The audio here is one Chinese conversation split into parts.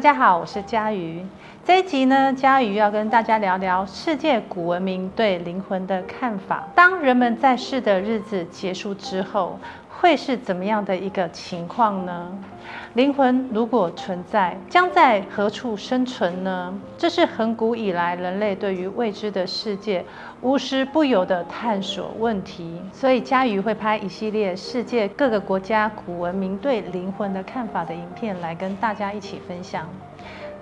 大家好，我是佳瑜。这一集呢，佳瑜要跟大家聊聊世界古文明对灵魂的看法。当人们在世的日子结束之后，会是怎么样的一个情况呢？灵魂如果存在，将在何处生存呢？这是恒古以来人类对于未知的世界无时不有的探索问题。所以嘉瑜会拍一系列世界各个国家古文明对灵魂的看法的影片，来跟大家一起分享。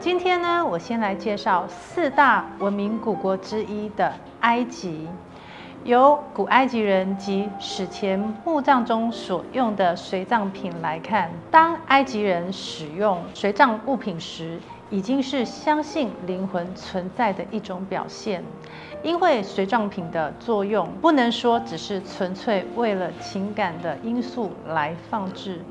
今天呢，我先来介绍四大文明古国之一的埃及。由古埃及人及史前墓葬中所用的随葬品来看，当埃及人使用随葬物品时，已经是相信灵魂存在的一种表现。因为随葬品的作用，不能说只是纯粹为了情感的因素来放置，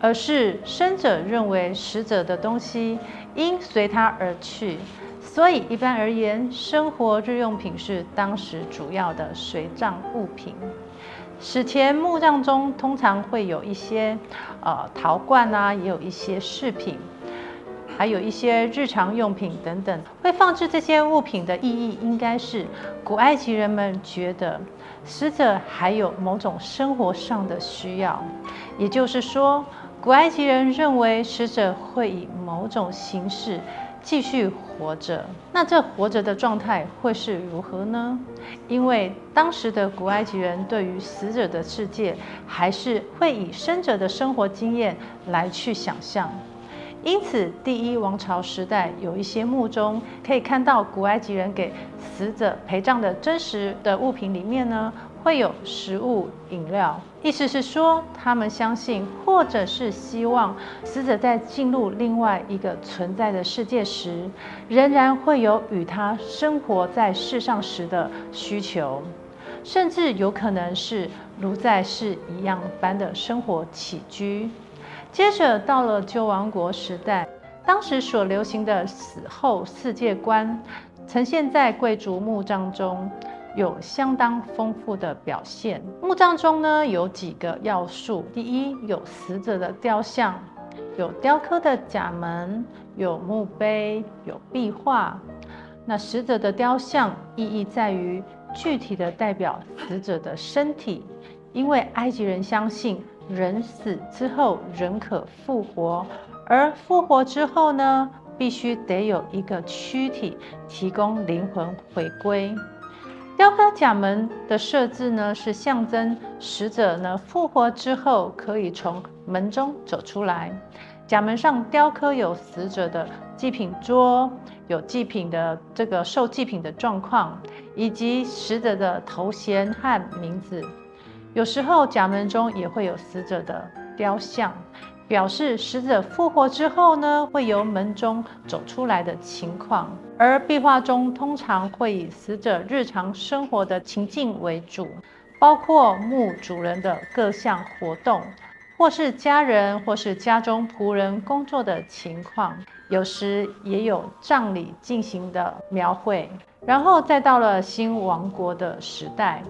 而是生者认为死者的东西应随他而去。所以，一般而言，生活日用品是当时主要的随葬物品。史前墓葬中通常会有一些呃陶罐啊，也有一些饰品，还有一些日常用品等等。会放置这些物品的意义，应该是古埃及人们觉得死者还有某种生活上的需要，也就是说，古埃及人认为死者会以某种形式。继续活着，那这活着的状态会是如何呢？因为当时的古埃及人对于死者的世界，还是会以生者的生活经验来去想象。因此，第一王朝时代有一些墓中可以看到古埃及人给死者陪葬的真实的物品里面呢，会有食物、饮料，意思是说，他们相信，或者是希望死者在进入另外一个存在的世界时，仍然会有与他生活在世上时的需求，甚至有可能是如在世一样般的生活起居。接着到了旧王国时代，当时所流行的死后世界观，呈现在贵族墓葬中。有相当丰富的表现。墓葬中呢，有几个要素：第一，有死者的雕像，有雕刻的甲门，有墓碑，有壁画。那死者的雕像意义在于具体的代表死者的身体，因为埃及人相信人死之后人可复活，而复活之后呢，必须得有一个躯体提供灵魂回归。雕刻甲门的设置呢，是象征死者呢复活之后可以从门中走出来。甲门上雕刻有死者的祭品桌，有祭品的这个受祭品的状况，以及死者的头衔和名字。有时候甲门中也会有死者的雕像。表示死者复活之后呢，会由门中走出来的情况，而壁画中通常会以死者日常生活的情境为主，包括墓主人的各项活动，或是家人或是家中仆人工作的情况，有时也有葬礼进行的描绘。然后再到了新王国的时代。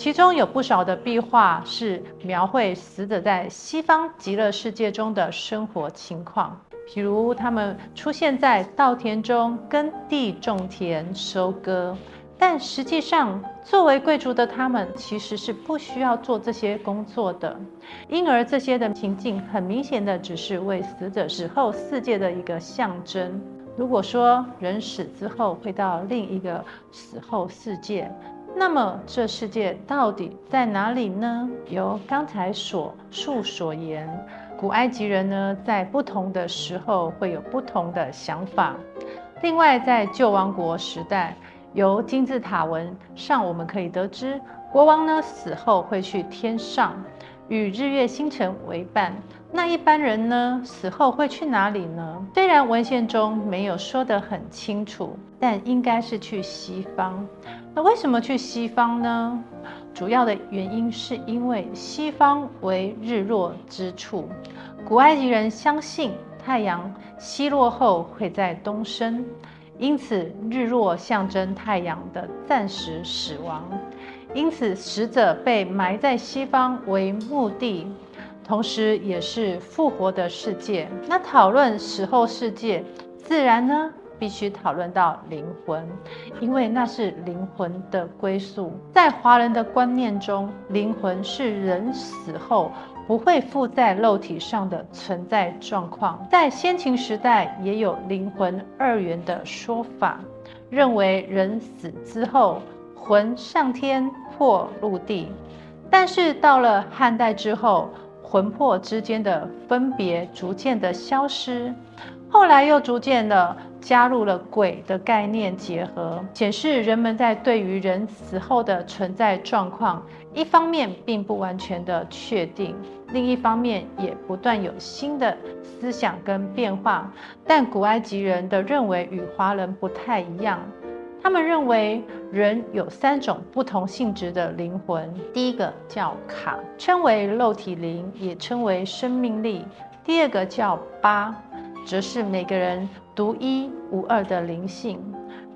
其中有不少的壁画是描绘死者在西方极乐世界中的生活情况，譬如他们出现在稻田中耕地种田收割，但实际上作为贵族的他们其实是不需要做这些工作的，因而这些的情境很明显的只是为死者死后世界的一个象征。如果说人死之后会到另一个死后世界，那么这世界到底在哪里呢？由刚才所述所言，古埃及人呢，在不同的时候会有不同的想法。另外，在旧王国时代，由金字塔文上我们可以得知，国王呢死后会去天上，与日月星辰为伴。那一般人呢，死后会去哪里呢？虽然文献中没有说得很清楚，但应该是去西方。那为什么去西方呢？主要的原因是因为西方为日落之处，古埃及人相信太阳西落后会在东升，因此日落象征太阳的暂时死亡，因此死者被埋在西方为墓地，同时也是复活的世界。那讨论死后世界。自然呢，必须讨论到灵魂，因为那是灵魂的归宿。在华人的观念中，灵魂是人死后不会附在肉体上的存在状况。在先秦时代，也有灵魂二元的说法，认为人死之后，魂上天魄入地。但是到了汉代之后，魂魄之间的分别逐渐的消失，后来又逐渐的。加入了鬼的概念结合，显示人们在对于人死后的存在状况，一方面并不完全的确定，另一方面也不断有新的思想跟变化。但古埃及人的认为与华人不太一样，他们认为人有三种不同性质的灵魂，第一个叫卡，称为肉体灵，也称为生命力；第二个叫巴。则是每个人独一无二的灵性，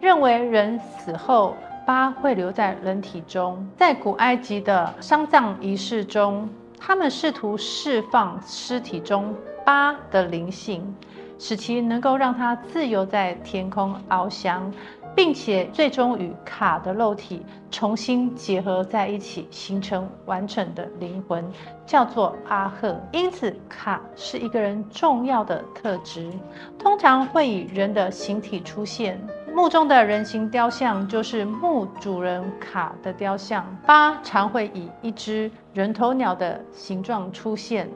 认为人死后巴会留在人体中。在古埃及的丧葬仪式中，他们试图释放尸体中巴的灵性，使其能够让它自由在天空翱翔。并且最终与卡的肉体重新结合在一起，形成完整的灵魂，叫做阿赫。因此，卡是一个人重要的特质，通常会以人的形体出现。墓中的人形雕像就是墓主人卡的雕像。八常会以一只人头鸟的形状出现，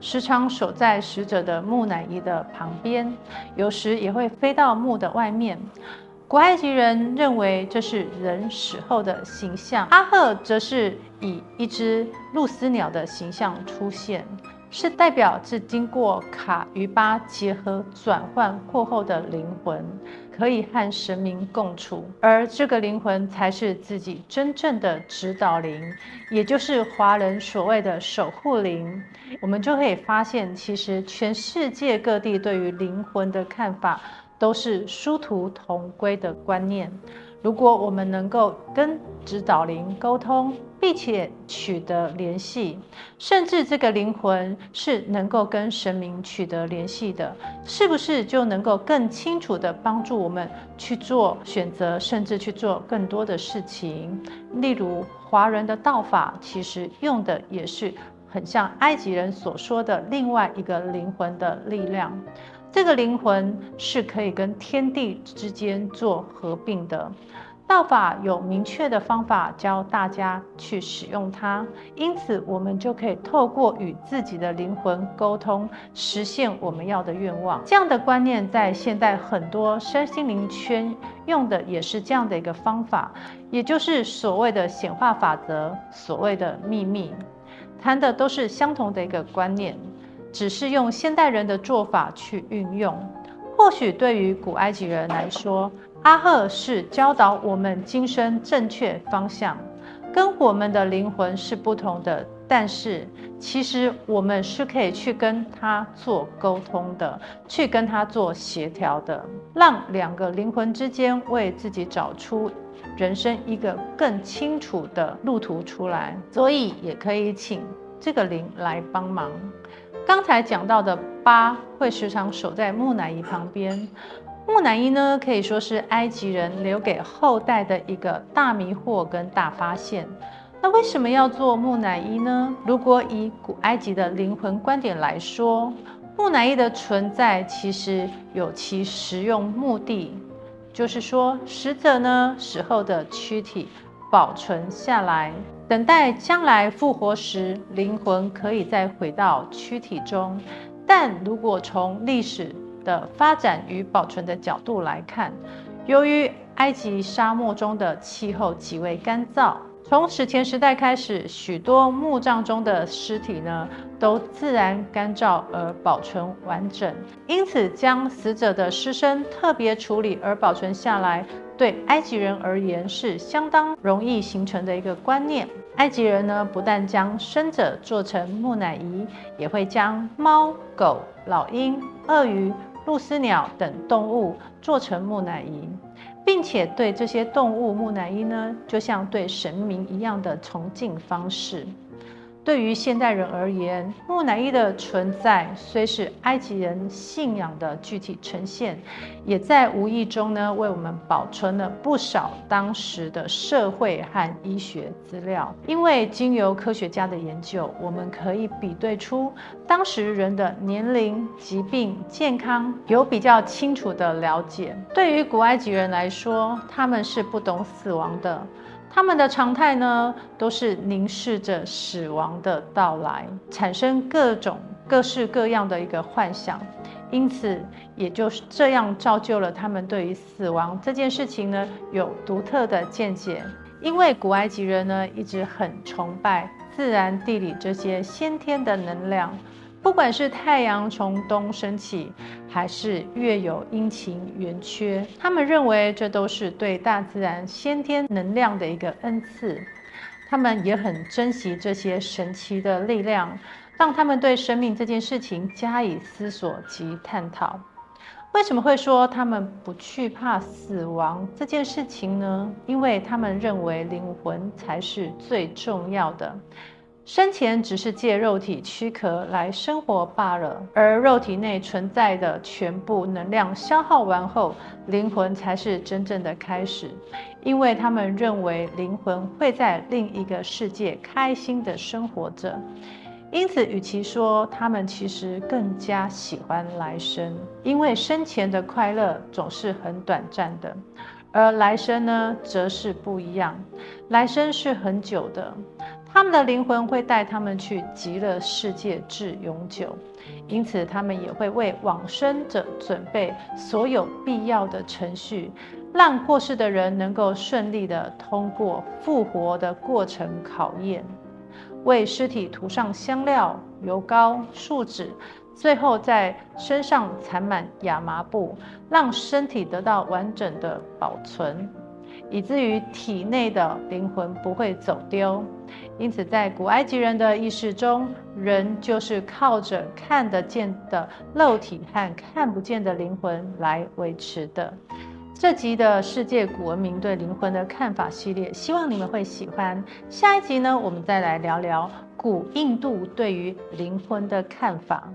时常守在死者的木乃伊的旁边，有时也会飞到墓的外面。古埃及人认为这是人死后的形象，阿赫则是以一只鹭鸶鸟的形象出现，是代表是经过卡与巴结合转换过后的灵魂，可以和神明共处，而这个灵魂才是自己真正的指导灵，也就是华人所谓的守护灵。我们就可以发现，其实全世界各地对于灵魂的看法。都是殊途同归的观念。如果我们能够跟指导灵沟通，并且取得联系，甚至这个灵魂是能够跟神明取得联系的，是不是就能够更清楚地帮助我们去做选择，甚至去做更多的事情？例如，华人的道法其实用的也是很像埃及人所说的另外一个灵魂的力量。这个灵魂是可以跟天地之间做合并的，道法有明确的方法教大家去使用它，因此我们就可以透过与自己的灵魂沟通，实现我们要的愿望。这样的观念在现代很多身心灵圈用的也是这样的一个方法，也就是所谓的显化法则，所谓的秘密，谈的都是相同的一个观念。只是用现代人的做法去运用，或许对于古埃及人来说，阿赫是教导我们今生正确方向，跟我们的灵魂是不同的。但是，其实我们是可以去跟他做沟通的，去跟他做协调的，让两个灵魂之间为自己找出人生一个更清楚的路途出来。所以，也可以请这个灵来帮忙。刚才讲到的巴会时常守在木乃伊旁边，木乃伊呢，可以说是埃及人留给后代的一个大迷惑跟大发现。那为什么要做木乃伊呢？如果以古埃及的灵魂观点来说，木乃伊的存在其实有其实用目的，就是说死者呢死后的躯体保存下来。等待将来复活时，灵魂可以再回到躯体中。但如果从历史的发展与保存的角度来看，由于埃及沙漠中的气候极为干燥，从史前时代开始，许多墓葬中的尸体呢都自然干燥而保存完整。因此，将死者的尸身特别处理而保存下来。对埃及人而言是相当容易形成的一个观念。埃及人呢，不但将生者做成木乃伊，也会将猫、狗、老鹰、鳄鱼、鹭鸶鸟等动物做成木乃伊，并且对这些动物木乃伊呢，就像对神明一样的崇敬方式。对于现代人而言，木乃伊的存在虽是埃及人信仰的具体呈现，也在无意中呢为我们保存了不少当时的社会和医学资料。因为经由科学家的研究，我们可以比对出当时人的年龄、疾病、健康有比较清楚的了解。对于古埃及人来说，他们是不懂死亡的。他们的常态呢，都是凝视着死亡的到来，产生各种各式各样的一个幻想，因此也就是这样造就了他们对于死亡这件事情呢，有独特的见解。因为古埃及人呢，一直很崇拜自然地理这些先天的能量。不管是太阳从东升起，还是月有阴晴圆缺，他们认为这都是对大自然先天能量的一个恩赐。他们也很珍惜这些神奇的力量，让他们对生命这件事情加以思索及探讨。为什么会说他们不惧怕死亡这件事情呢？因为他们认为灵魂才是最重要的。生前只是借肉体躯壳来生活罢了，而肉体内存在的全部能量消耗完后，灵魂才是真正的开始。因为他们认为灵魂会在另一个世界开心的生活着，因此，与其说他们其实更加喜欢来生，因为生前的快乐总是很短暂的，而来生呢，则是不一样，来生是很久的。他们的灵魂会带他们去极乐世界至永久，因此他们也会为往生者准备所有必要的程序，让过世的人能够顺利地通过复活的过程考验，为尸体涂上香料、油膏、树脂，最后在身上缠满亚麻布，让身体得到完整的保存。以至于体内的灵魂不会走丢，因此在古埃及人的意识中，人就是靠着看得见的肉体和看不见的灵魂来维持的。这集的世界古文明对灵魂的看法系列，希望你们会喜欢。下一集呢，我们再来聊聊古印度对于灵魂的看法。